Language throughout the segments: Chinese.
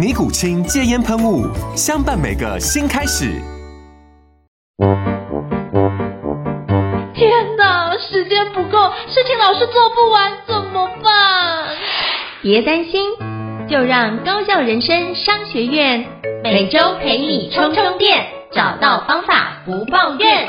尼古清戒烟喷雾，相伴每个新开始。天哪，时间不够，事情老是做不完，怎么办？别担心，就让高校人生商学院每周陪你充充电，找到方法不抱怨。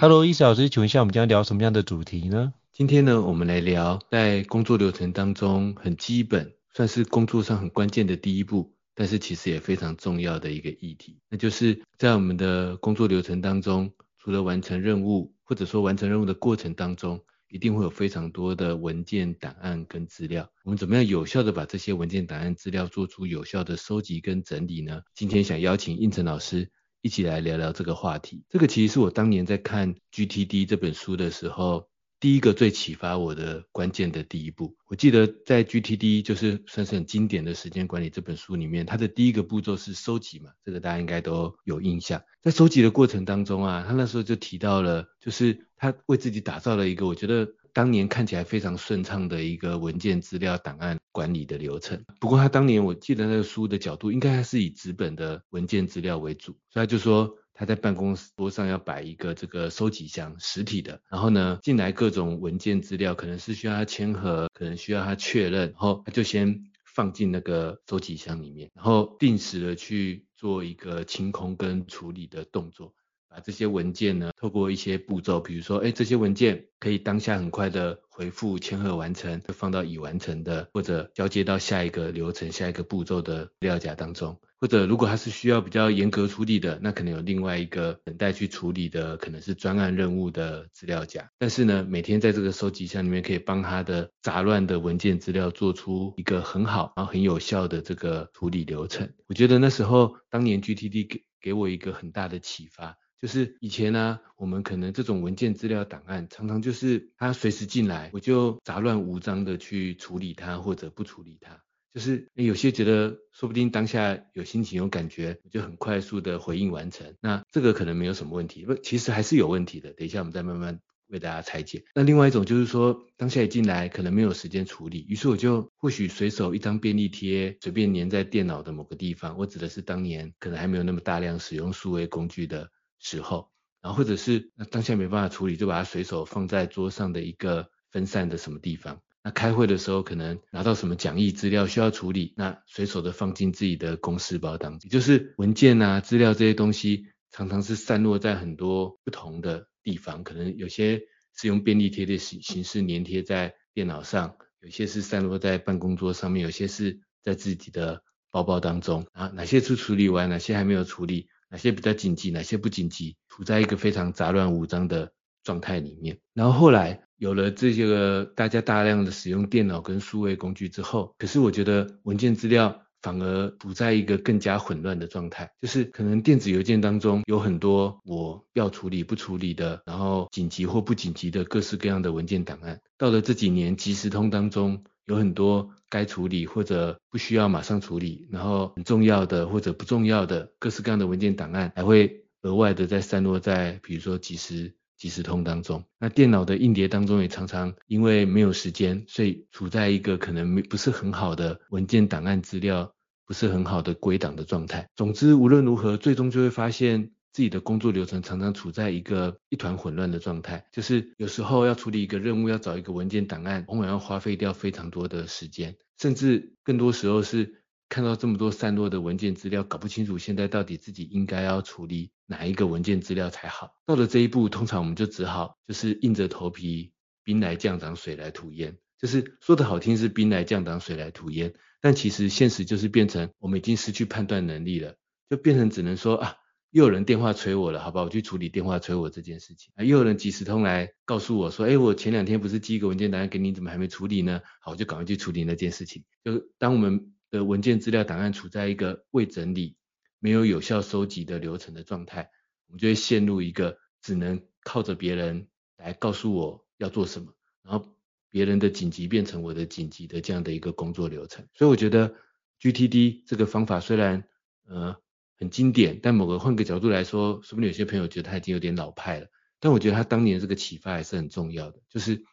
Hello，伊思老师，请问一下，我们将聊什么样的主题呢？今天呢，我们来聊在工作流程当中很基本，算是工作上很关键的第一步，但是其实也非常重要的一个议题，那就是在我们的工作流程当中，除了完成任务，或者说完成任务的过程当中，一定会有非常多的文件档案跟资料。我们怎么样有效的把这些文件档案资料做出有效的收集跟整理呢？今天想邀请应成老师一起来聊聊这个话题。这个其实是我当年在看 GTD 这本书的时候。第一个最启发我的关键的第一步，我记得在 GTD 就是算是很经典的时间管理这本书里面，它的第一个步骤是收集嘛，这个大家应该都有印象。在收集的过程当中啊，他那时候就提到了，就是他为自己打造了一个我觉得当年看起来非常顺畅的一个文件资料档案管理的流程。不过他当年我记得那个书的角度，应该还是以纸本的文件资料为主，所以他就说。他在办公桌上要摆一个这个收集箱，实体的。然后呢，进来各种文件资料，可能是需要他签合，可能需要他确认，然后他就先放进那个收集箱里面，然后定时的去做一个清空跟处理的动作。把这些文件呢，透过一些步骤，比如说，哎，这些文件可以当下很快的回复签核完成，就放到已完成的，或者交接到下一个流程、下一个步骤的资料夹当中。或者如果它是需要比较严格处理的，那可能有另外一个等待去处理的，可能是专案任务的资料夹。但是呢，每天在这个收集箱里面，可以帮他的杂乱的文件资料做出一个很好，然后很有效的这个处理流程。我觉得那时候当年 GTD 给给我一个很大的启发。就是以前呢、我们可能这种文件资料档案，常常就是它随时进来，我就杂乱无章的去处理它，或者不处理它。就是有些觉得说不定当下有心情有感觉，就很快速的回应完成。那这个可能没有什么问题，不，其实还是有问题的。等一下我们再慢慢为大家拆解。那另外一种就是说，当下一进来可能没有时间处理，于是我就或许随手一张便利贴，随便粘在电脑的某个地方。我指的是当年可能还没有那么大量使用数位工具的。时候，然后或者是那当下没办法处理，就把它随手放在桌上的一个分散的什么地方。那开会的时候，可能拿到什么讲义资料需要处理，那随手的放进自己的公事包当中。就是文件啊、资料这些东西，常常是散落在很多不同的地方。可能有些是用便利贴的形形式粘贴在电脑上，有些是散落在办公桌上面，有些是在自己的包包当中啊。哪些是处理完，哪些还没有处理？哪些比较紧急，哪些不紧急，处在一个非常杂乱无章的状态里面。然后后来有了这些个大家大量的使用电脑跟数位工具之后，可是我觉得文件资料反而处在一个更加混乱的状态，就是可能电子邮件当中有很多我要处理不处理的，然后紧急或不紧急的各式各样的文件档案。到了这几年即时通当中。有很多该处理或者不需要马上处理，然后很重要的或者不重要的各式各样的文件档案，还会额外的再散落在比如说几时几时通当中。那电脑的硬碟当中也常常因为没有时间，所以处在一个可能没不是很好的文件档案资料不是很好的归档的状态。总之无论如何，最终就会发现。自己的工作流程常常处在一个一团混乱的状态，就是有时候要处理一个任务，要找一个文件档案，往往要花费掉非常多的时间，甚至更多时候是看到这么多散落的文件资料，搞不清楚现在到底自己应该要处理哪一个文件资料才好。到了这一步，通常我们就只好就是硬着头皮，兵来将挡，水来土掩。就是说的好听是兵来将挡，水来土掩，但其实现实就是变成我们已经失去判断能力了，就变成只能说啊，又有人电话催我了，好吧，我去处理电话催我这件事情，又有人即时通来告诉我说，哎，我前两天不是寄一个文件档案给你，怎么还没处理呢？好，我就赶快去处理那件事情。就当我们的文件资料档案处在一个未整理、没有有效收集的流程的状态，我们就会陷入一个只能靠着别人来告诉我要做什么，然后。别人的紧急变成我的紧急的这样的一个工作流程，所以我觉得 GTD 这个方法虽然呃很经典，但某个换个角度来说，说不定有些朋友觉得它已经有点老派了。但我觉得他当年这个启发还是很重要的，就是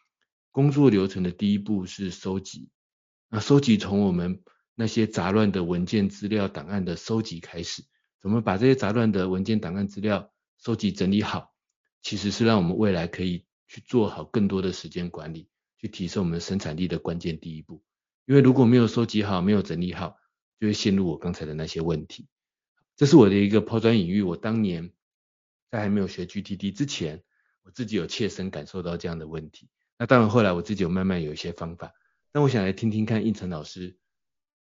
工作流程的第一步是收集，那收集从我们那些杂乱的文件资料档案的收集开始，怎么把这些杂乱的文件档案资料收集整理好，其实是让我们未来可以去做好更多的时间管理。去提升我们生产力的关键第一步，因为如果没有收集好，没有整理好，就会陷入我刚才的那些问题。这是我的一个抛砖引玉。我当年在还没有学 GTD 之前，我自己有切身感受到这样的问题。那当然后来我自己有慢慢有一些方法。那我想来听听看，应成老师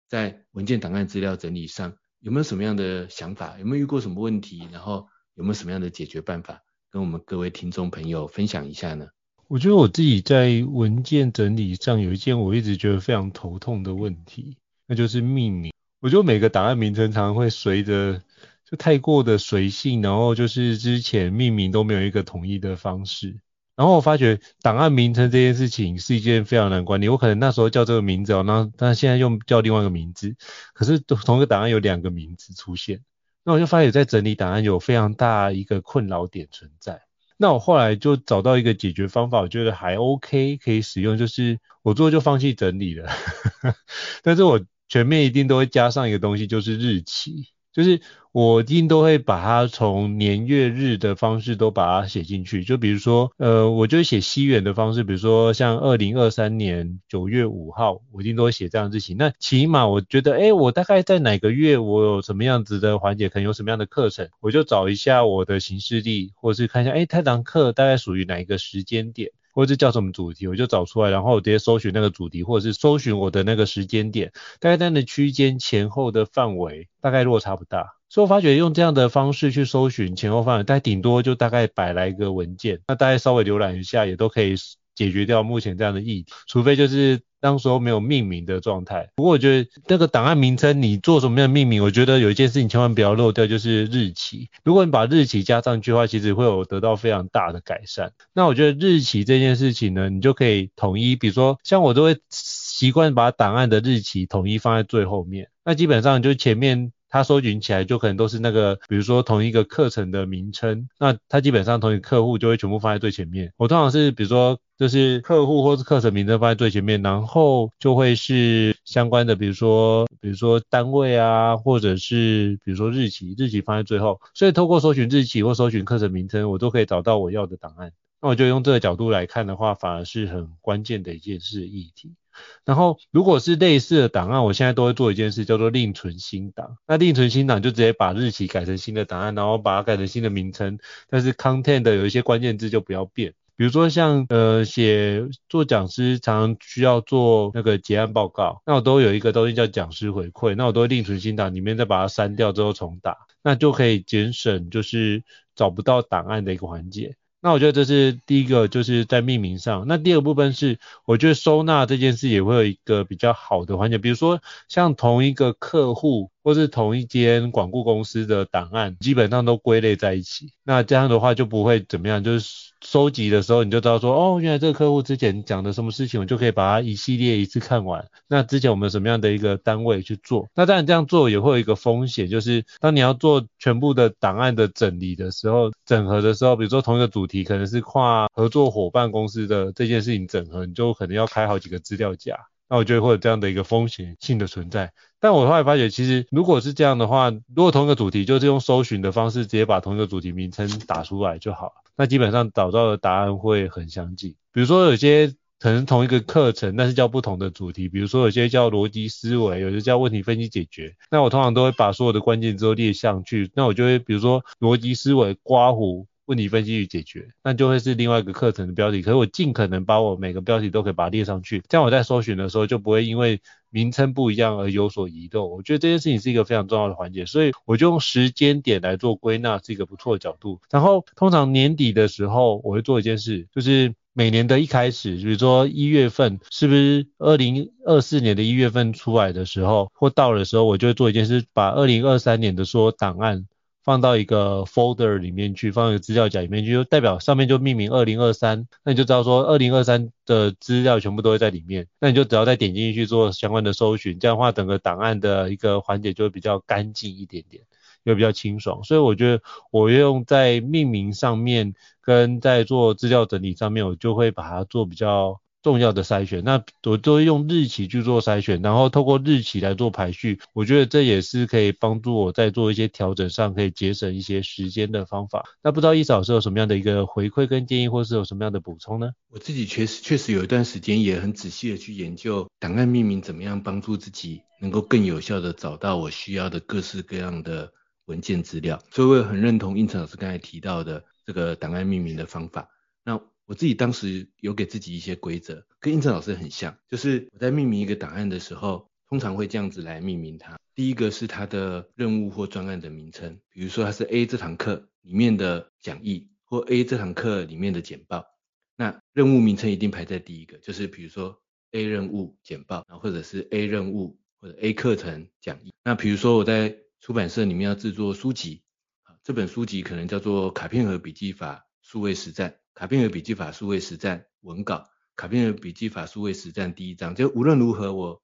在文件档案资料整理上有没有什么样的想法？有没有遇过什么问题？然后有没有什么样的解决办法，跟我们各位听众朋友分享一下呢？我觉得我自己在文件整理上有一件我一直觉得非常头痛的问题，那就是命名。我觉得每个档案名称常常会随着就太过的随性，然后就是之前命名都没有一个统一的方式。然后我发觉档案名称这件事情是一件非常难管理。我可能那时候叫这个名字哦，那但现在用叫另外一个名字，可是同一个档案有两个名字出现，那我就发觉在整理档案有非常大一个困扰点存在。那我后来就找到一个解决方法，我觉得还 OK，可以使用，就是我最后就放弃整理了，但是我全面一定都会加上一个东西，就是日期。就是我一定都会把它从年月日的方式都把它写进去，就比如说，呃，我就写西元的方式，比如说像二零二三年九月五号，我一定都会写这样的事情。那起码我觉得，哎，我大概在哪个月，我有什么样子的环节，可能有什么样的课程，我就找一下我的行事历，或是看一下，哎，这堂课大概属于哪一个时间点。或者叫什么主题，我就找出来，然后直接搜寻那个主题，或者是搜寻我的那个时间点，大概在那区间前后的范围大概落差不大，所以我发觉用这样的方式去搜寻前后范围，大概顶多就大概百来个文件，那大家稍微浏览一下也都可以解决掉目前这样的议题，除非就是。当时候没有命名的状态，不过我觉得那个档案名称你做什么样的命名，我觉得有一件事情千万不要漏掉，就是日期。如果你把日期加上去的话，其实会有得到非常大的改善。那我觉得日期这件事情呢，你就可以统一，比如说像我都会习惯把档案的日期统一放在最后面，那基本上就前面。它搜寻起来就可能都是那个，比如说同一个课程的名称，那它基本上同一个客户就会全部放在最前面。我通常是比如说就是客户或是课程名称放在最前面，然后就会是相关的，比如说比如说单位啊，或者是比如说日期，日期放在最后。所以透过搜寻日期或搜寻课程名称，我都可以找到我要的档案。那我就用这个角度来看的话，反而是很关键的一件事议题。然后，如果是类似的档案，我现在都会做一件事，叫做另存新档。那另存新档就直接把日期改成新的档案，然后把它改成新的名称，但是 content 的有一些关键字就不要变。比如说像呃写做讲师常常需要做那个结案报告，那我都有一个东西叫讲师回馈，那我都会另存新档，里面再把它删掉之后重打，那就可以节省就是找不到档案的一个环节。那我觉得这是第一个，就是在命名上。那第二个部分是，我觉得收纳这件事也会有一个比较好的环节，比如说像同一个客户或是同一间管顾公司的档案，基本上都归类在一起。那这样的话就不会怎么样，就是。收集的时候，你就知道说，哦，原来这个客户之前讲的什么事情，我就可以把它一系列一次看完。那之前我们有什么样的一个单位去做？那当然这样做也会有一个风险，就是当你要做全部的档案的整理的时候，整合的时候，比如说同一个主题可能是跨合作伙伴公司的这件事情整合，你就可能要开好几个资料夹。那我觉得会有这样的一个风险性的存在。但我后来发觉，其实如果是这样的话，如果同一个主题就是用搜寻的方式，直接把同一个主题名称打出来就好了。那基本上找到的答案会很相近。比如说有些可能同一个课程，但是叫不同的主题，比如说有些叫逻辑思维，有些叫问题分析解决。那我通常都会把所有的关键字都列上去，那我就会比如说逻辑思维刮胡问题分析与解决，那就会是另外一个课程的标题。可是我尽可能把我每个标题都可以把它列上去，这样我在搜寻的时候就不会因为名称不一样而有所移动。我觉得这件事情是一个非常重要的环节，所以我就用时间点来做归纳，是一个不错的角度。然后通常年底的时候，我会做一件事，就是。每年的一开始，比如说一月份，是不是二零二四年的一月份出来的时候，或到的时候，我就会做一件事，把二零二三年的所有档案放到一个 folder 里面去，放一个资料夹里面去，就代表上面就命名二零二三，那你就知道说二零二三的资料全部都会在里面，那你就只要再点进去做相关的搜寻，这样的话整个档案的一个环节就会比较干净一点点。又比较清爽，所以我觉得我用在命名上面跟在做资料整理上面，我就会把它做比较重要的筛选。那我都用日期去做筛选，然后透过日期来做排序。我觉得这也是可以帮助我在做一些调整上可以节省一些时间的方法。那不知道易老师有什么样的一个回馈跟建议，或是有什么样的补充呢？我自己确实确实有一段时间也很仔细的去研究档案命名怎么样帮助自己能够更有效的找到我需要的各式各样的。文件资料，所以我也很认同胤丞老师刚才提到的这个档案命名的方法。我自己当时有给自己一些规则，跟胤丞老师很像，就是我在命名一个档案的时候，通常会这样子来命名它。第一个是它的任务或专案的名称，比如说它是 A 这堂课里面的讲义，或 A 这堂课里面的简报。那任务名称一定排在第一个，就是比如说 A 任务简报，然后或者是 A 任务或者 A 课程讲义。那比如说我在出版社里面要制作书籍，这本书籍可能叫做《卡片盒笔记法数位实战》，卡片和笔记法数位实战文稿，卡片和笔记法数位实战第一章。就无论如何，我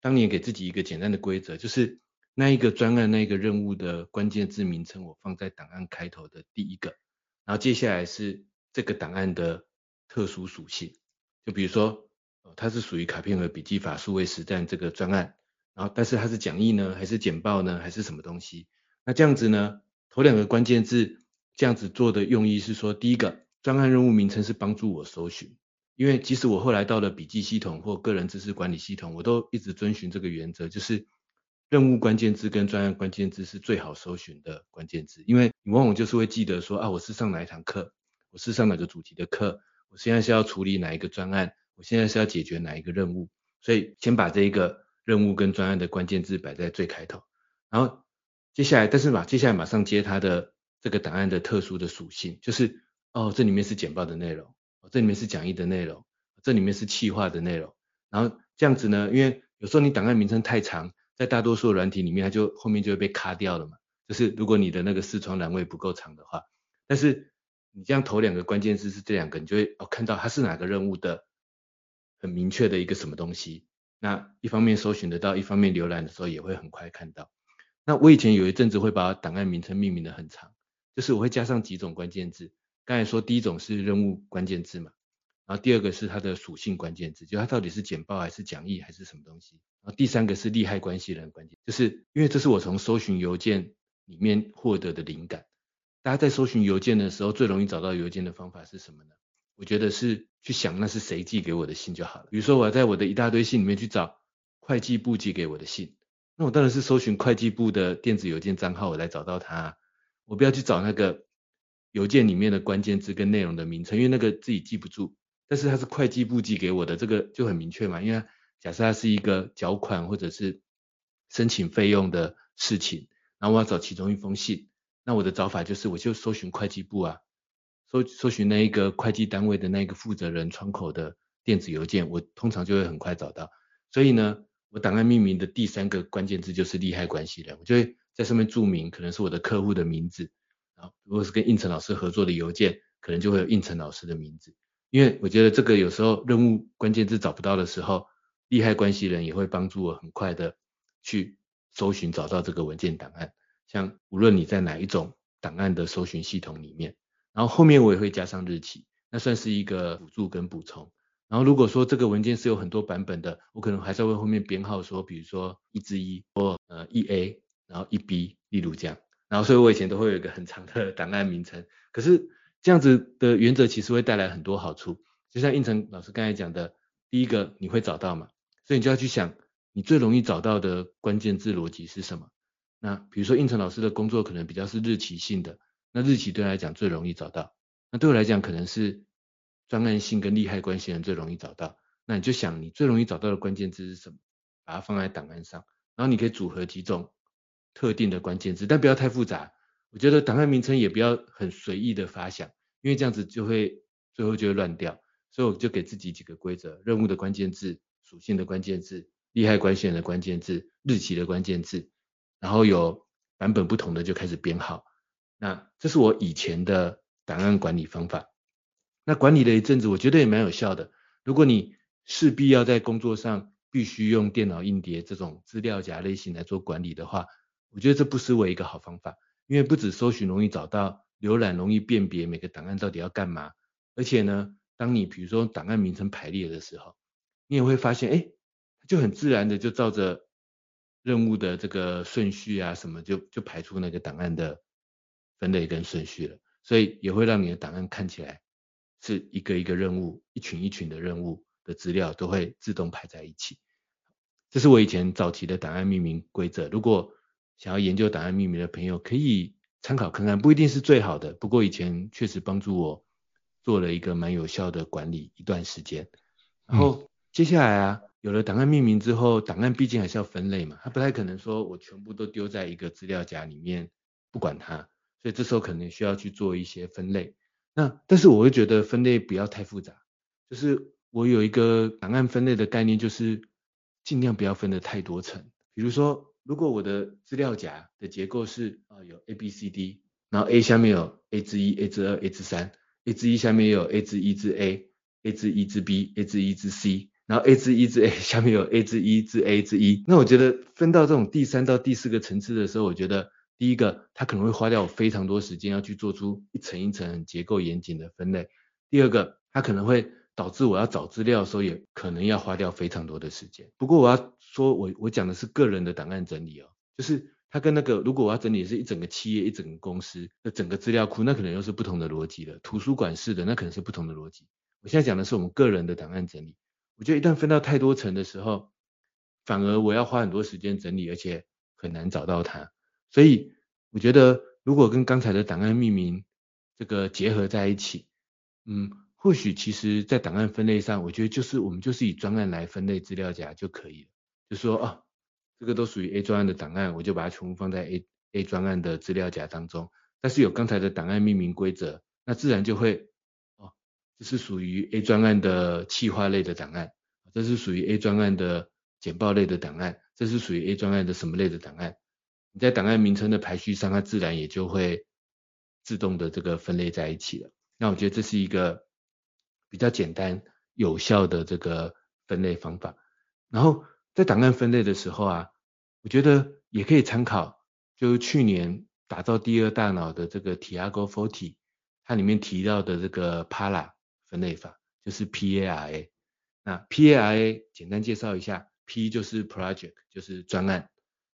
当年给自己一个简单的规则，就是那一个专案、那一个任务的关键字名称，我放在档案开头的第一个，然后接下来是这个档案的特殊属性，就比如说，它是属于卡片和笔记法数位实战这个专案。然后，但是它是讲义呢，还是简报呢，还是什么东西？那这样子呢，头两个关键字这样子做的用意是说，第一个专案任务名称是帮助我搜寻，因为即使我后来到了笔记系统或个人知识管理系统，我都一直遵循这个原则，就是任务关键字跟专案关键字是最好搜寻的关键字，因为你往往就是会记得说啊，我是上哪一堂课，我是上哪个主题的课，我现在是要处理哪一个专案，我现在是要解决哪一个任务，所以先把这一个。任务跟专案的关键字摆在最开头，然后接下来，但是嘛，接下来马上接它的这个档案的特殊的属性，就是哦，这里面是简报的内容，哦，这里面是讲义的内容，这里面是企划的内容，然后这样子呢，因为有时候你档案名称太长，在大多数软体里面，它就后面就会被卡掉了嘛，就是如果你的那个视窗栏位不够长的话，但是你这样投两个关键字是这两个，你就会哦看到它是哪个任务的很明确的一个什么东西。那一方面搜寻得到，一方面浏览的时候也会很快看到。那我以前有一阵子会把档案名称命名得很长，就是我会加上几种关键字。刚才说第一种是任务关键字嘛，然后第二个是它的属性关键字，就它到底是简报还是讲义还是什么东西。然后第三个是利害关系人关键，就是因为这是我从搜寻邮件里面获得的灵感。大家在搜寻邮件的时候，最容易找到邮件的方法是什么呢？我觉得是去想那是谁寄给我的信就好了。比如说我要在我的一大堆信里面去找会计部寄给我的信，那我当然是搜寻会计部的电子邮件账号，我来找到它。我不要去找那个邮件里面的关键字跟内容的名称，因为那个自己记不住。但是它是会计部寄给我的，这个就很明确嘛。因为假设它是一个缴款或者是申请费用的事情，然后我要找其中一封信，那我的找法就是我就搜寻会计部啊。搜搜寻那一个会计单位的那个负责人窗口的电子邮件，我通常就会很快找到。所以呢，我档案命名的第三个关键字就是利害关系人，我就会在上面注明可能是我的客户的名字。如果是跟应成老师合作的邮件，可能就会有应成老师的名字。因为我觉得这个有时候任务关键字找不到的时候，利害关系人也会帮助我很快的去搜寻找到这个文件档案。像无论你在哪一种档案的搜寻系统里面。然后后面我也会加上日期，那算是一个辅助跟补充。然后如果说这个文件是有很多版本的，我可能还是会后面编号说，比如说一之一或呃一 A，然后一 B，例如这样。然后所以我以前都会有一个很长的 档案名称。可是这样子的原则其实会带来很多好处。就像应成老师刚才讲的，第一个你会找到嘛，所以你就要去想你最容易找到的关键字逻辑是什么。那比如说应成老师的工作可能比较是日期性的，那日期对他来讲最容易找到。那对我来讲可能是专案性跟利害关系人最容易找到。那你就想你最容易找到的关键字是什么，把它放在档案上，然后你可以组合几种特定的关键字，但不要太复杂。我觉得档案名称也不要很随意的发想，因为这样子就会最后就会乱掉。所以我就给自己几个规则：任务的关键字、属性的关键字、利害关系人的关键字、日期的关键字，然后有版本不同的就开始编号。那这是我以前的档案管理方法。那管理了一阵子，我觉得也蛮有效的。如果你势必要在工作上必须用电脑硬碟这种资料夹类型来做管理的话，我觉得这不失为一个好方法。因为不止搜寻容易找到，浏览容易辨别每个档案到底要干嘛，而且呢。当你比如说档案名称排列的时候，你也会发现，哎，就很自然的就照着任务的这个顺序啊什么，就就排出那个档案的分类跟顺序了。所以也会让你的档案看起来是一个一个任务，一群一群的任务的资料都会自动排在一起。这是我以前早期的档案命名规则。如果想要研究档案命名的朋友，可以参考看看，不一定是最好的，不过以前确实帮助我。做了一个蛮有效的管理一段时间，然后接下来啊，有了档案命名之后，档案毕竟还是要分类嘛，它不太可能说我全部都丢在一个资料夹里面不管它，所以这时候可能需要去做一些分类。那但是我会觉得分类不要太复杂，就是我有一个档案分类的概念，就是尽量不要分得太多层。比如说，如果我的资料夹的结构是啊有 A B C D，然后 A 下面有 A 之一、A 之二、A 之三。A 之一下面有 A 之一之 A，A 之一之 B，A 之一之 C，然后 A 之一之 A 下面有 A 之一之 A 之一。那我觉得分到这种第三到第四个层次的时候，我觉得第一个它可能会花掉我非常多时间要去做出一层一层结构严谨的分类。第二个，它可能会导致我要找资料的时候也可能要花掉非常多的时间。不过我要说我我讲的是个人的档案整理哦，就是。它跟那个，如果我要整理是一整个企业、一整个公司的整个资料库，那可能又是不同的逻辑了。图书馆式的那可能是不同的逻辑。我现在讲的是我们个人的档案整理。我觉得一旦分到太多层的时候，反而我要花很多时间整理，而且很难找到它。所以我觉得，如果跟刚才的档案命名这个结合在一起，嗯，或许其实在档案分类上，我觉得就是我们就是以专案来分类资料夹就可以了。就说啊。这个都属于 A 专案的档案，我就把它全部放在 A A 专案的资料夹当中。但是有刚才的档案命名规则，那自然就会哦，这是属于 A 专案的企划类的档案，这是属于 A 专案的简报类的档案，这是属于 A 专案的什么类的档案？你在档案名称的排序上，它自然也就会自动的这个分类在一起了。那我觉得这是一个比较简单有效的这个分类方法。然后。在档案分类的时候啊，我觉得也可以参考，就是去年打造第二大脑的这个 Tiago Forte，它里面提到的这个 PARA 分类法，就是 P A R A。那 P A R A 简单介绍一下，P 就是 Project，就是专案，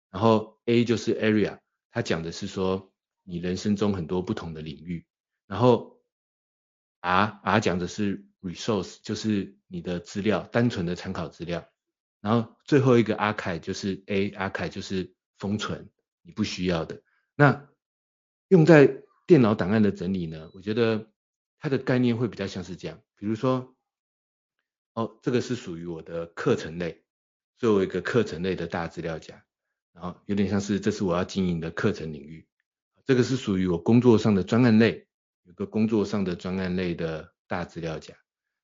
然后 A 就是 Area，它讲的是说你人生中很多不同的领域，然后 R R 讲的是 Resource，就是你的资料，单纯的参考资料。然后最后一个 archive 就是 A，archive 就是封存你不需要的。那用在电脑档案的整理呢，我觉得它的概念会比较像是这样，比如说，哦，这个是属于我的课程类，作为一个课程类的大资料夹，然后有点像是这是我要经营的课程领域。这个是属于我工作上的专案类，有个工作上的专案类的大资料夹。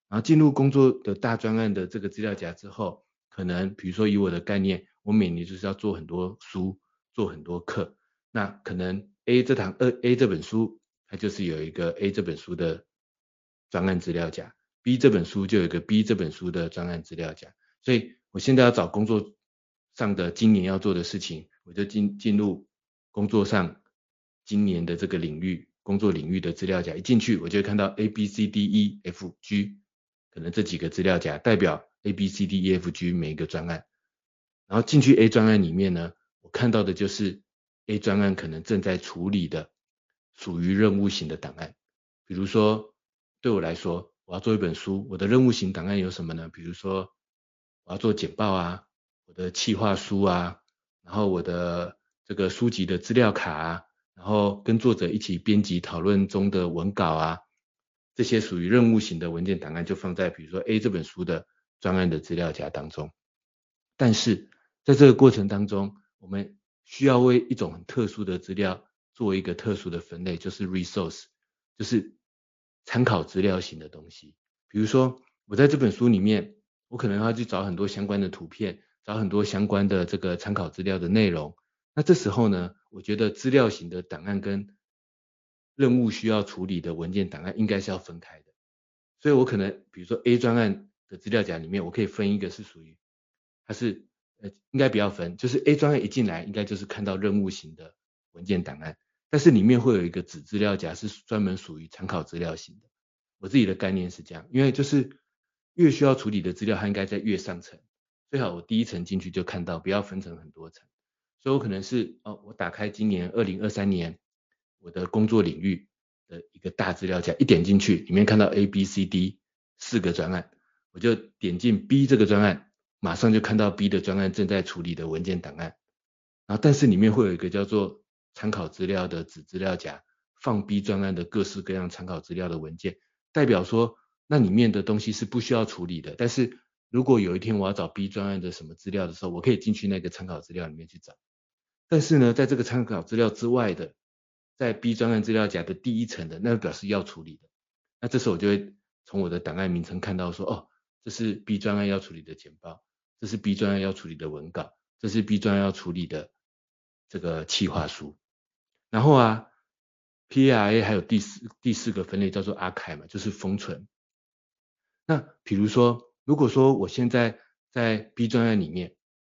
然后进入工作的大专案的这个资料夹之后。可能比如说以我的概念，我每年就是要做很多书，做很多课。那可能 A 这堂呃 A 这本书，它就是有一个 A 这本书的专案资料夹，B 这本书就有一个 B 这本书的专案资料夹。所以我现在要找工作上的今年要做的事情，我就进进入工作上今年的这个领域，工作领域的资料夹，一进去我就会看到 A B C D E F G，可能这几个资料夹代表。A B C D E F G 每一个专案，然后进去 A 专案里面呢，我看到的就是 A 专案可能正在处理的属于任务型的档案。比如说，对我来说，我要做一本书，我的任务型档案有什么呢？比如说我要做简报啊，我的企划书啊，然后我的这个书籍的资料卡啊，然后跟作者一起编辑讨论中的文稿啊，这些属于任务型的文件档案就放在比如说 A 这本书的专案的资料夹当中。但是在这个过程当中，我们需要为一种很特殊的资料做一个特殊的分类，就是 resource，就是参考资料型的东西，比如说我在这本书里面，我可能要去找很多相关的图片，找很多相关的这个参考资料的内容。那这时候呢，我觉得资料型的档案跟任务需要处理的文件档案应该是要分开的。所以我可能比如说 A 专案的资料夹里面，我可以分一个是属于，它是呃应该不要分，就是 A 专案一进来应该就是看到任务型的文件档案。但是里面会有一个子资料夹，是专门属于参考资料型的。我自己的概念是这样，因为就是越需要处理的资料，它应该在越上层，最好我第一层进去就看到，不要分成很多层。所以我可能是哦，我打开今年二零二三年我的工作领域的一个大资料夹，一点进去，里面看到 A、B、C、D 四个专案，我就点进 B 这个专案，马上就看到 B 的专案正在处理的文件档案。然后但是里面会有一个叫做参考资料的子资料夹，放 B 专案的各式各样参考资料的文件，代表说那里面的东西是不需要处理的。但是如果有一天我要找 B 专案的什么资料的时候，我可以进去那个参考资料里面去找。但是呢，在这个参考资料之外的，在 B 专案资料夹的第一层的，那个表示要处理的。那这时候我就会从我的档案名称看到说，哦，这是 B 专案要处理的简报，这是 B 专案要处理的文稿，这是 B 专案要处理的这个企划书。然后啊，PRA 还有第四第四个分类叫做 Archive 嘛，就是封存。那比如说，如果说我现在在 B 专案里面，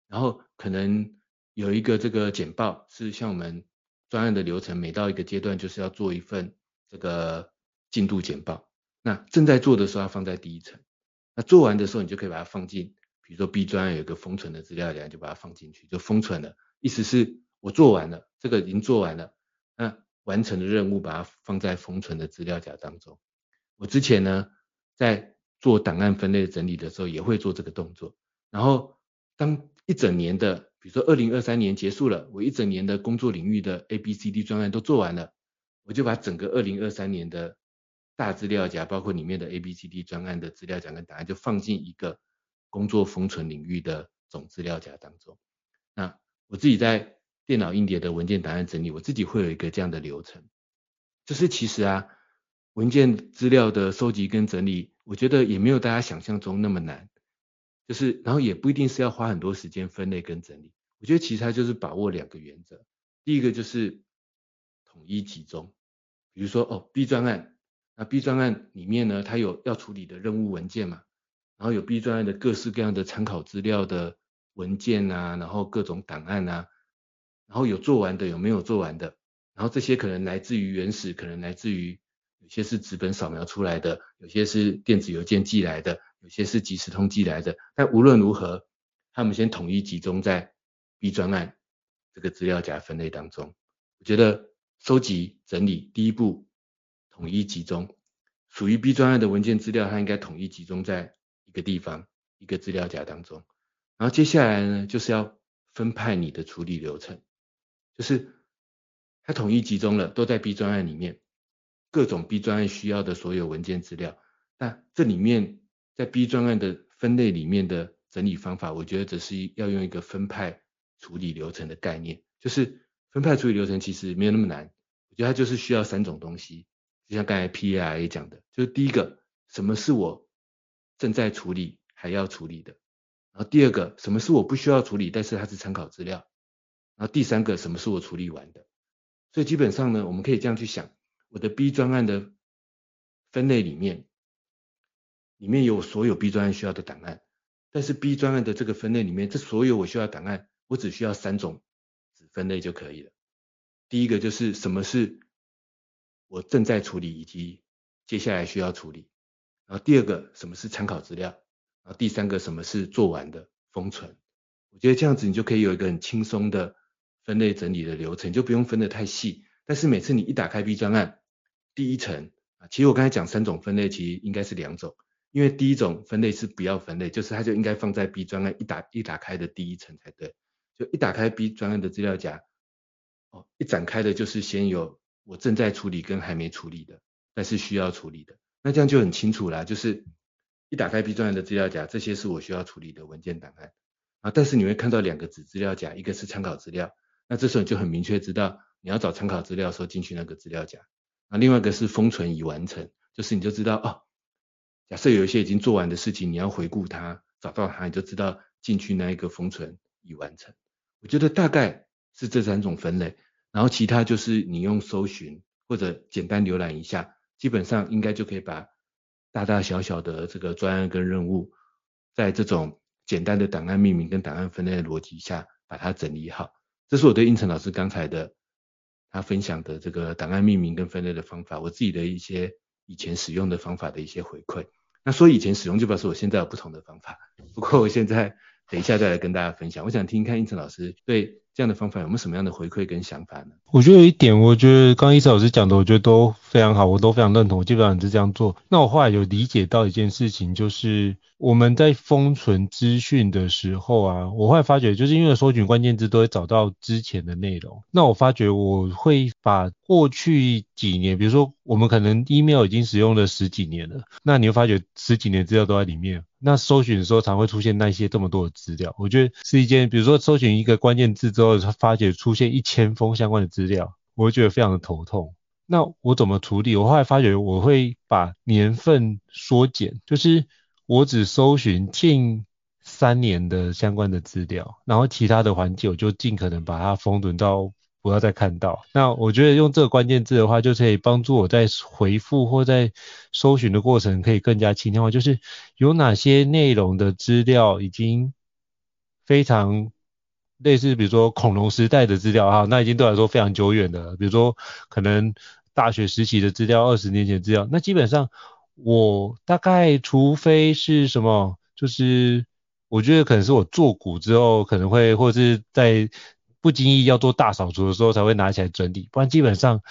然后可能有一个这个简报是像我们专案的流程，每到一个阶段就是要做一份这个进度简报。那正在做的时候要放在第一层，那做完的时候你就可以把它放进，比如说 B 专案有一个封存的资料夹，就把它放进去，就封存了。意思是我做完了，这个已经做完了。那完成的任务，把它放在封存的资料夹当中。我之前呢，在做档案分类整理的时候，也会做这个动作。然后，当一整年的，比如说二零二三年结束了，我一整年的工作领域的 A、B、C、D 专案都做完了，我就把整个二零二三年的大资料夹，包括里面的 A、B、C、D 专案的资料夹跟档案，就放进一个工作封存领域的总资料夹当中。那我自己在。电脑硬碟的文件档案整理，我自己会有一个这样的流程，就是其实啊，文件资料的收集跟整理，我觉得也没有大家想象中那么难，就是然后也不一定是要花很多时间分类跟整理，我觉得其实它就是把握两个原则，第一个就是统一集中，比如说哦 B 专案，那 B 专案里面呢，它有要处理的任务文件嘛，然后有 B 专案的各式各样的参考资料的文件啊，然后各种档案啊。然后有做完的，有没有做完的？然后这些可能来自于原始，可能来自于有些是纸本扫描出来的，有些是电子邮件寄来的，有些是即时通寄来的。但无论如何，他们先统一集中在 B 专案这个资料夹分类当中。我觉得收集整理第一步，统一集中，属于 B 专案的文件资料，它应该统一集中在一个地方，一个资料夹当中。然后接下来呢，就是要分派你的处理流程。就是它统一集中了，都在 B 专案里面，各种 B 专案需要的所有文件资料。那这里面在 B 专案的分类里面的整理方法，我觉得只是要用一个分派处理流程的概念。就是分派处理流程其实没有那么难，我觉得它就是需要三种东西，就像刚才 PARA 讲的，就是第一个，什么是我正在处理还要处理的？然后第二个，什么是我不需要处理，但是它是参考资料？然后第三个，什么是我处理完的？所以基本上呢，我们可以这样去想，我的 B 专案的分类里面，里面有所有 B 专案需要的档案，但是 B 专案的这个分类里面，这所有我需要档案，我只需要三种子分类就可以了。第一个就是什么是我正在处理以及接下来需要处理，然后第二个什么是参考资料，然后第三个什么是做完的封存。我觉得这样子你就可以有一个很轻松的。分类整理的流程就不用分得太细，但是每次你一打开 B 专案，第一层啊，其实我刚才讲三种分类，其实应该是两种，因为第一种分类是不要分类，就是它就应该放在 B 专案一打一打开的第一层才对，就一打开 B 专案的资料夹，哦，一展开的就是先有我正在处理跟还没处理的，但是需要处理的，那这样就很清楚啦，就是一打开 B 专案的资料夹，这些是我需要处理的文件档案。啊，但是你会看到两个子资料夹，一个是参考资料，那这时候你就很明确知道你要找参考资料的时候进去那个资料夹。那另外一个是封存已完成，就是你就知道哦，假设有一些已经做完的事情，你要回顾它，找到它，你就知道进去那一个封存已完成。我觉得大概是这三种分类，然后其他就是你用搜寻或者简单浏览一下，基本上应该就可以把大大小小的这个专案跟任务，在这种简单的档案命名跟档案分类的逻辑下，把它整理好。这是我对应成老师刚才的。他分享的这个档案命名跟分类的方法，我自己的一些以前使用的方法的一些回馈。那说以前使用就表示我现在有不同的方法，不过我现在等一下再来跟大家分享。我想听听看胤丞老师对这样的方法有没有什么样的回馈跟想法呢？我觉得有一点，我觉得刚刚胤丞老师讲的，我觉得都非常好，我都非常认同，我基本上是这样做。那我后来有理解到一件事情，就是。我们在封存资讯的时候啊，我会发觉，就是因为搜寻关键字都会找到之前的内容。那我发觉我会把过去几年，比如说我们可能 email 已经使用了十几年了，那你会发觉十几年资料都在里面。那搜寻的时候常会出现那些这么多的资料，我觉得是一件，比如说搜寻一个关键字之后，发觉出现一千封相关的资料，我会觉得非常的头痛。那我怎么处理？我后来发觉我会把年份缩减，就是。我只搜寻近三年的相关的资料，然后其他的环节我就尽可能把它封存到不要再看到。那我觉得用这个关键字的话，就可以帮助我在回复或在搜寻的过程可以更加轻量化。就是有哪些内容的资料已经非常类似，比如说恐龙时代的资料啊，那已经对我来说非常久远的，比如说可能大学时期的资料，二十年前资料，那基本上。我大概，除非是什么，就是我觉得可能是我做股之后可能会，或是在不经意要做大扫除的时候才会拿起来整理，不然基本上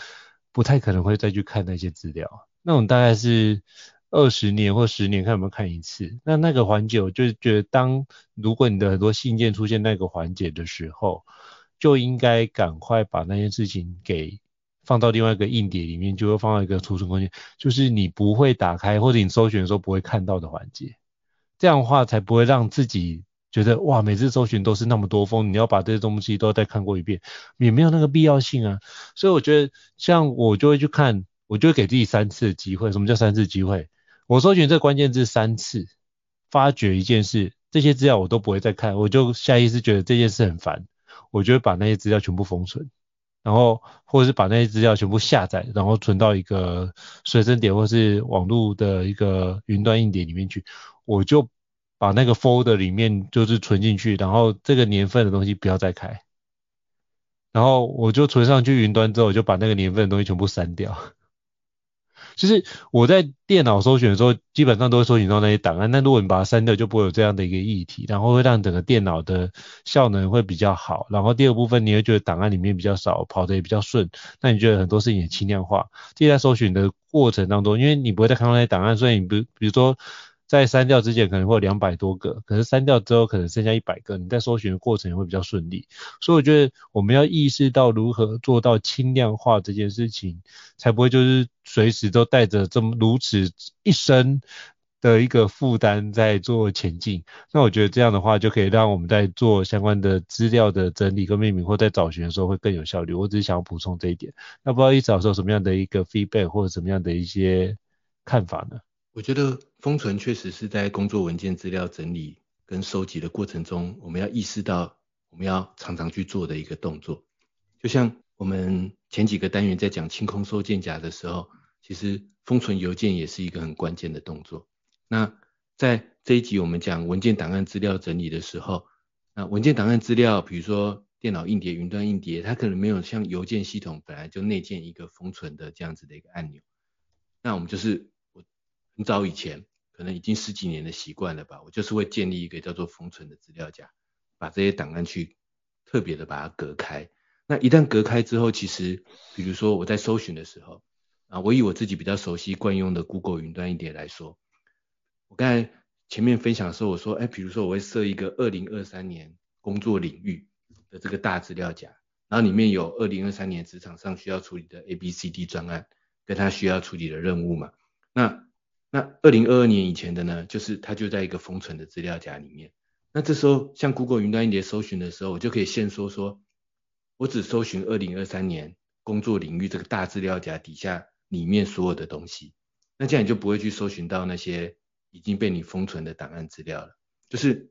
不太可能会再去看那些资料。那种大概是二十年或十年看有没有看一次。那那个环节，我就觉得当如果你的很多信件出现那个环节的时候，就应该赶快把那件事情给。放到另外一个硬碟里面，就会放到一个储存空间，就是你不会打开或者你搜寻的时候不会看到的环节。这样的话才不会让自己觉得哇，每次搜寻都是那么多封，你要把这些东西都再看过一遍，也没有那个必要性啊。所以我觉得，像我就会去看，我就会给自己三次机会。什么叫三次机会？我搜寻这关键字三次，发觉一件事，这些资料我都不会再看，我就下意识觉得这件事很烦，我就会把那些资料全部封存。然后，或者是把那些资料全部下载，然后存到一个随身碟或是网络的一个云端硬碟里面去。我就把那个 folder 里面就是存进去，然后这个年份的东西不要再开。然后我就存上去云端之后，我就把那个年份的东西全部删掉。就是我在电脑搜寻的时候，基本上都会搜寻到那些档案。那如果你把它删掉，就不会有这样的一个议题，然后会让整个电脑的效能会比较好。然后第二部分，你会觉得档案里面比较少，跑得也比较顺。那你觉得很多事情也轻量化。这在搜寻的过程当中，因为你不会再看到那些档案，所以你比比如说。在删掉之前可能会有两百多个，可是删掉之后可能剩下一百个，你在搜寻的过程也会比较顺利。所以我觉得我们要意识到如何做到轻量化这件事情，才不会就是随时都带着这么如此一生的一个负担在做前进。那我觉得这样的话就可以让我们在做相关的资料的整理跟命名，或在找寻的时候会更有效率。我只是想要补充这一点。那不知道胤丞老师有什么样的一个 feedback 或者什么样的一些看法呢？我觉得封存确实是在工作文件资料整理跟收集的过程中，我们要意识到我们要常常去做的一个动作。就像我们前几个单元在讲清空收件夹的时候，其实封存邮件也是一个很关键的动作。那在这一集我们讲文件档案资料整理的时候，那文件档案资料，比如说电脑硬碟、云端硬碟，它可能没有像邮件系统本来就内建一个封存的这样子的一个按钮，那我们就是。很早以前，可能已经十几年的习惯了吧，我就是会建立一个叫做封存的资料夹，把这些档案去特别的把它隔开。那一旦隔开之后，其实比如说我在搜寻的时候，啊，我以我自己比较熟悉惯用的 Google 云端一点来说，我刚才前面分享的时候，我说，哎，比如说我会设一个二零二三年工作领域的这个大资料夹，然后里面有二零二三年职场上需要处理的 A、B、C、D 专案，跟他需要处理的任务嘛。那那二零二二年以前的呢，就是它就在一个封存的资料夹里面。那这时候像 Google 云端一碟搜寻的时候，我就可以限缩说，我只搜寻二零二三年工作领域这个大资料夹底下。里面所有的东西，那这样你就不会去搜寻到那些已经被你封存的档案资料了。就是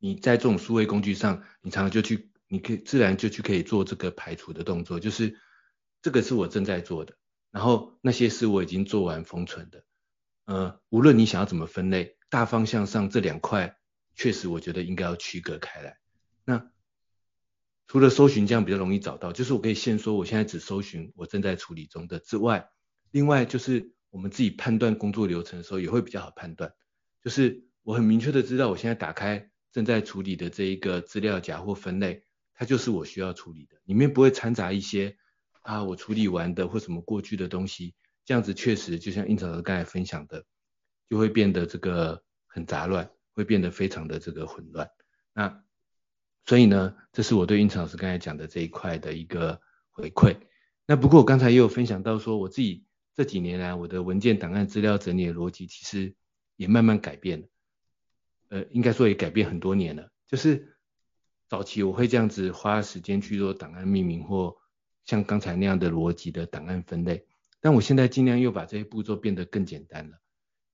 你在这种数位工具上，你常常就去，你可以自然就去可以做这个排除的动作，就是这个是我正在做的，然后那些是我已经做完封存的。呃，无论你想要怎么分类，大方向上这两块确实我觉得应该要区隔开来。那除了搜寻这样比较容易找到，就是我可以先说我现在只搜寻我正在处理中的之外，另外就是我们自己判断工作流程的时候也会比较好判断，就是我很明确的知道我现在打开正在处理的这一个资料夹或分类，它就是我需要处理的，里面不会掺杂一些啊我处理完的或什么过去的东西，这样子确实就像应成老师刚才分享的，就会变得这个很杂乱，会变得非常的这个混乱，那。所以呢，这是我对胤丞老师刚才讲的这一块的一个回馈。那不过我刚才也有分享到说，我自己这几年来我的文件档案资料整理的逻辑其实也慢慢改变了。呃，应该说也改变很多年了。就是早期我会这样子花时间去做档案命名或像刚才那样的逻辑的档案分类，但我现在尽量又把这些步骤变得更简单了。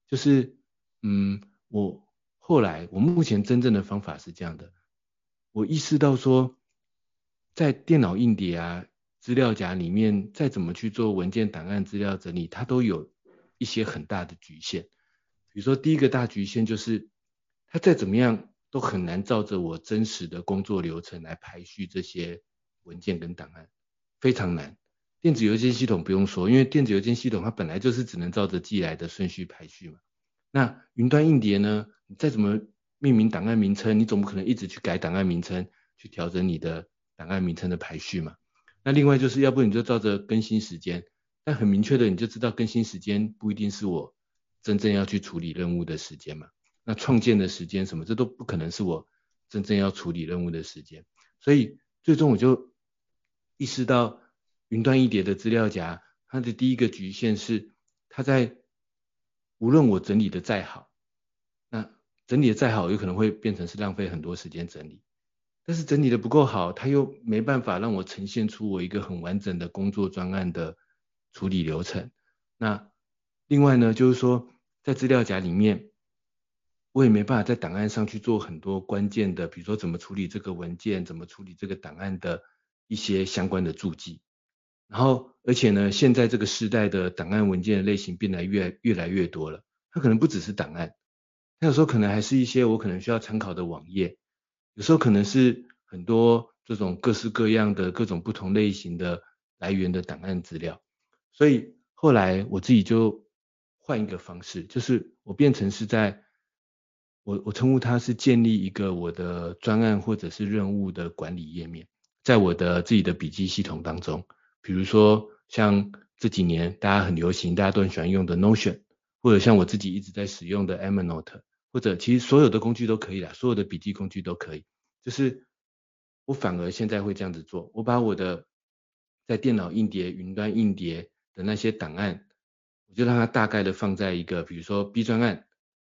就是嗯，我后来我目前真正的方法是这样的。我意识到说，在电脑硬碟啊、资料夹里面，再怎么去做文件档案资料整理，它都有一些很大的局限。比如说，第一个大局限就是，它再怎么样都很难照着我真实的工作流程来排序这些文件跟档案，非常难。电子邮件系统不用说，因为电子邮件系统它本来就是只能照着寄来的顺序排序嘛。那云端硬碟呢？你再怎么命名档案名称，你总不可能一直去改档案名称，去调整你的档案名称的排序嘛？那另外就是要不你就照着更新时间，但很明确的你就知道更新时间不一定是我真正要去处理任务的时间嘛？那创建的时间什么，这都不可能是我真正要处理任务的时间。所以最终我就意识到，云端一碟的资料夹，它的第一个局限是，它在无论我整理的再好，那整理的再好，有可能会变成是浪费很多时间整理，但是整理的不够好，它又没办法让我呈现出我一个很完整的工作专案的处理流程。那另外呢，就是说在资料夹里面，我也没办法在档案上去做很多关键的，比如说怎么处理这个文件，怎么处理这个档案的一些相关的注记。然后，而且呢，现在这个时代的档案文件的类型变得越越来越多了，它可能不只是档案。它有时候可能还是一些我可能需要参考的网页，有时候可能是很多这种各式各样的各种不同类型的来源的档案资料，所以后来我自己就换一个方式，就是我变成是在，我我称呼它是建立一个我的专案或者是任务的管理页面，在我的自己的笔记系统当中，比如说像这几年大家很流行，大家都很喜欢用的 Notion，或者像我自己一直在使用的 Evernote。或者其实所有的工具都可以啦，所有的笔记工具都可以。就是我反而现在会这样子做，我把我的在电脑硬碟、云端硬碟的那些档案，我就让它大概的放在一个，比如说 B 专案，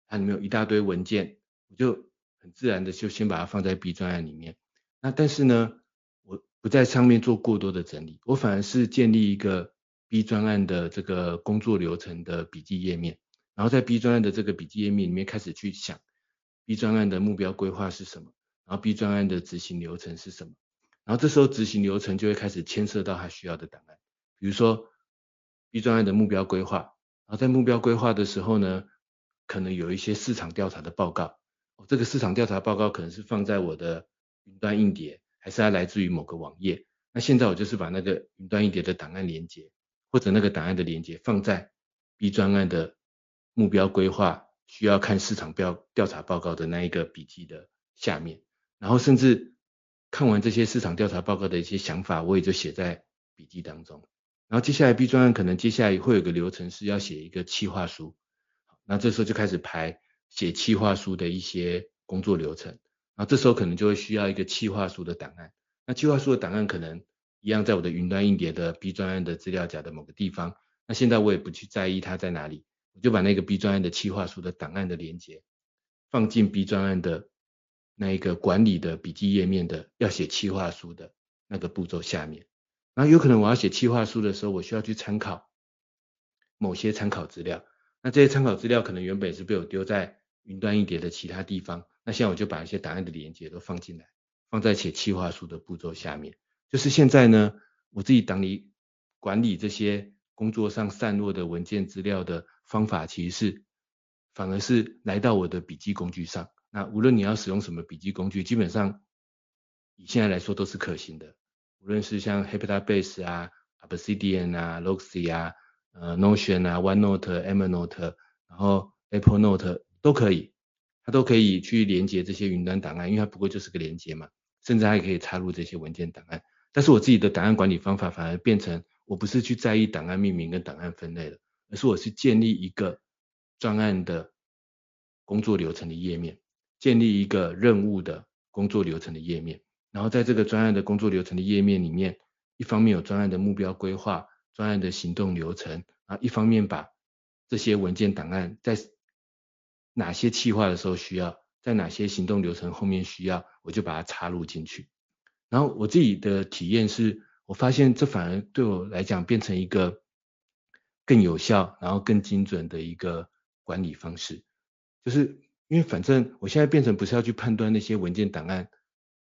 它里面有一大堆文件，我就很自然的就先把它放在 B 专案里面。那但是呢，不在上面做过多的整理，我反而是建立一个 B 专案的这个工作流程的笔记页面。然后在 B 专案的这个笔记页面里面开始去想 B 专案的目标规划是什么，然后 B 专案的执行流程是什么，然后这时候执行流程就会开始牵涉到他需要的档案，比如说 B 专案的目标规划，然后在目标规划的时候呢，可能有一些市场调查的报告，这个市场调查报告可能是放在我的云端硬碟，还是它来自于某个网页，那现在我就是把那个云端一碟的档案连接，或者那个档案的连接放在 B 专案的。目标规划需要看市场调调查报告的那一个笔记的下面，然后甚至看完这些市场调查报告的一些想法，我也就写在笔记当中。然后接下来 B 专案可能接下来会有个流程是要写一个企划书，那这时候就开始排写企划书的一些工作流程，然后这时候可能就会需要一个企划书的档案，那企划书的档案可能一样在我的云端硬碟的 B 专案的资料夹的某个地方，那现在我也不去在意它在哪里，我就把那个 B 专案的企划书的档案的连接放进 B 专案的那一个管理的笔记页面的要写企划书的那个步骤下面。然后有可能我要写企划书的时候，我需要去参考某些参考资料。那这些参考资料可能原本是被我丢在云端硬碟的其他地方。那现在我就把一些档案的连接都放进来，放在写企划书的步骤下面。就是现在呢，我自己当理管理这些工作上散落的文件资料的方法，其实是反而是来到我的笔记工具上。那无论你要使用什么笔记工具，基本上以现在来说都是可行的。无论是像 Heptabase 啊、Obsidian 啊、Logseq 啊、呃 Notion 啊、OneNote、Evernote，然后 Apple Note 都可以，它都可以去连接这些云端档案，因为它不过就是个连接嘛，甚至还可以插入这些文件档案。但是我自己的档案管理方法反而变成，我不是去在意档案命名跟档案分类了，而是我是建立一个专案的工作流程的页面，建立一个任务的工作流程的页面。然后在这个专案的工作流程的页面里面，一方面有专案的目标规划、专案的行动流程啊，一方面把这些文件档案在哪些企划的时候需要，在哪些行动流程后面需要，我就把它插入进去。然后我自己的体验是，我发现这反而对我来讲变成一个更有效，然后更精准的一个管理方式，就是因为反正我现在变成不是要去判断那些文件档案。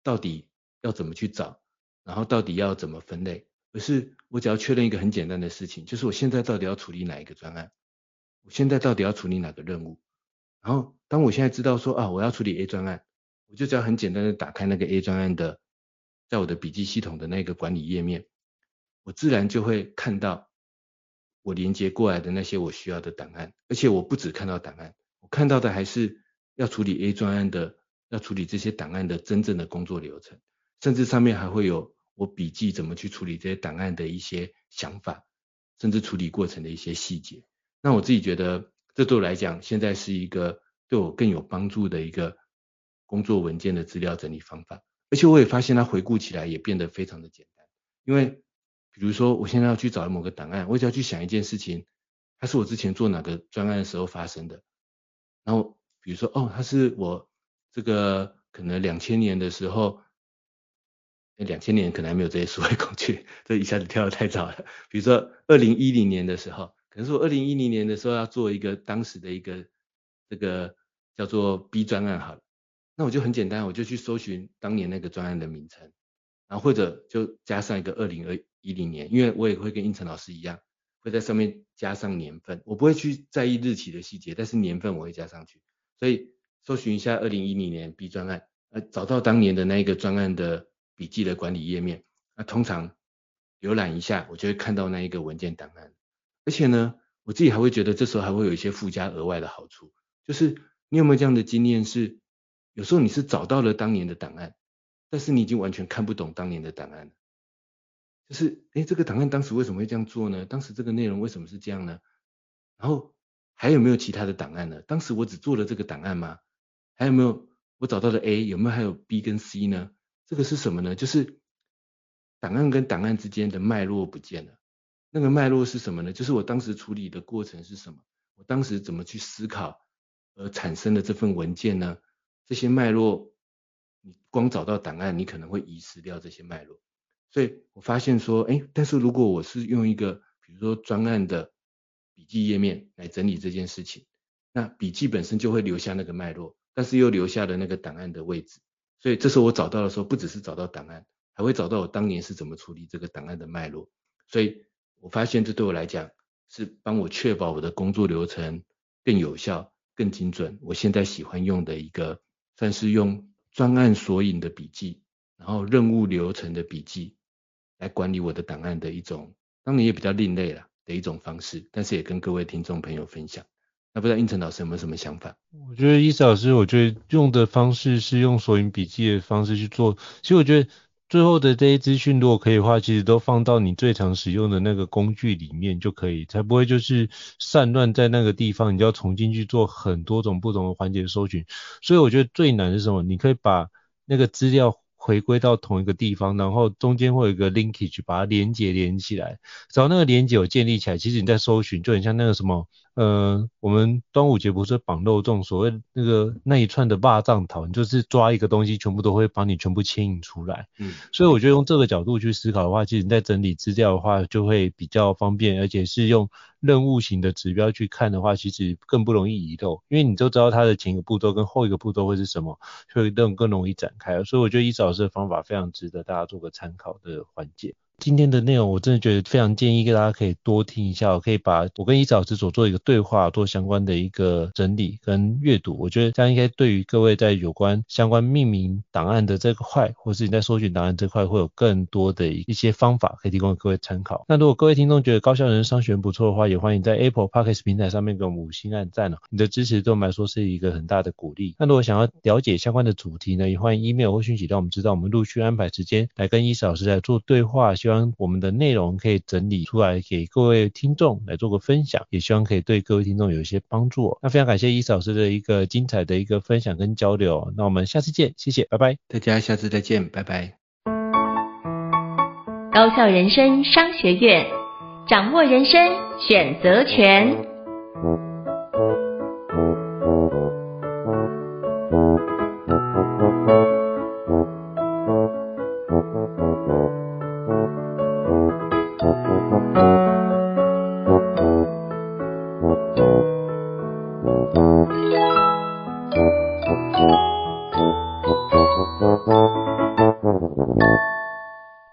到底要怎么去找，然后到底要怎么分类？而是我只要确认一个很简单的事情，就是我现在到底要处理哪一个专案，我现在到底要处理哪个任务。然后当我现在知道说啊，我要处理 A 专案，我就只要很简单的打开那个 A 专案的，在我的笔记系统的那个管理页面，我自然就会看到我连接过来的那些我需要的档案，而且我不只看到档案，我看到的还是要处理 A 专案的。要处理这些档案的真正的工作流程，甚至上面还会有我笔记怎么去处理这些档案的一些想法，甚至处理过程的一些细节。那我自己觉得，这对我来讲，现在是一个对我更有帮助的一个工作文件的资料整理方法。而且我也发现它回顾起来也变得非常的简单。因为比如说我现在要去找某个档案，我只要去想一件事情，它是我之前做哪个专案的时候发生的。然后比如说哦，它是我。这个可能两千年的时候，两千年可能还没有这些 数位工具，这一下子跳得太早了。比如说二零一零年的时候，可能是我二零一零年的时候要做一个当时的一个这个叫做 B 专案好了，那我就很简单，我就去搜寻当年那个专案的名称，然后或者就加上一个二零二一零年，因为我也会跟应成老师一样，会在上面加上年份，我不会去在意日期的细节，但是年份我会加上去，所以。搜寻一下二零一零年 B 专案，呃，找到当年的那一个专案的笔记的管理页面，那通常浏览一下，我就会看到那一个文件档案。而且呢，我自己还会觉得这时候还会有一些附加额外的好处，就是你有没有这样的经验是，有时候你是找到了当年的档案，但是你已经完全看不懂当年的档案了，就是，诶，这个档案当时为什么会这样做呢？当时这个内容为什么是这样呢？然后还有没有其他的档案呢？当时我只做了这个档案吗？还有没有我找到的 A？有没有还有 B 跟 C 呢？这个是什么呢？就是档案跟档案之间的脉络不见了。那个脉络是什么呢？就是我当时处理的过程是什么？我当时怎么去思考而产生的这份文件呢？这些脉络，你光找到档案，你可能会遗失掉这些脉络。所以我发现说，哎，但是如果我是用一个比如说专案的笔记页面来整理这件事情，那笔记本身就会留下那个脉络。但是又留下了那个档案的位置，所以这时候我找到的时候，不只是找到档案，还会找到我当年是怎么处理这个档案的脉络。所以我发现这对我来讲是帮我确保我的工作流程更有效、更精准。我现在喜欢用的一个算是用专案索引的笔记，然后任务流程的笔记来管理我的档案的一种，当然也比较另类了的一种方式，但是也跟各位听众朋友分享。那不知道胤丞老师有没有什么想法？我觉得伊斯老师，我觉得用的方式是用索引笔记的方式去做。其实我觉得最后的这些资讯，如果可以的话，其实都放到你最常使用的那个工具里面就可以，才不会就是散乱在那个地方，你就要重新去做很多种不同的环节搜寻。所以我觉得最难的是什么？你可以把那个资料。回归到同一个地方，然后中间会有一个 linkage，把它连接连起来。只要那个连接有建立起来，其实你在搜寻就很像那个什么，呃，我们端午节不是绑肉粽，所谓那个那一串的肉粽头，你就是抓一个东西，全部都会帮你全部牵引出来。嗯，所以我觉得用这个角度去思考的话，其实你在整理资料的话就会比较方便，而且是用。任务型的指标去看的话，其实更不容易遗漏，因为你都知道它的前一个步骤跟后一个步骤会是什么，所以更更容易展开。所以我觉得伊老师的方法非常值得大家做个参考的环节。今天的内容我真的觉得非常建议，给大家可以多听一下，我可以把我跟伊老师所做一个对话，做相关的一个整理跟阅读。我觉得这样应该对于各位在有关相关命名档案的这块，或是你在搜寻档案这块，会有更多的一些方法可以提供各位参考。那如果各位听众觉得高效人商学院不错的话，也欢迎在 Apple Podcast 平台上面给我们五星按赞哦。你的支持对我们来说是一个很大的鼓励。那如果想要了解相关的主题呢，也欢迎 email 或讯息让我们知道，我们陆续安排时间来跟伊老师来做对话。希望我们的内内容可以整理出来给各位听众来做个分享，也希望可以对各位听众有一些帮助。那非常感谢伊老师的一个精彩的一个分享跟交流。那我们下次见，谢谢，拜拜。大家下次再见，拜拜。高校人生商学院，掌握人生选择权。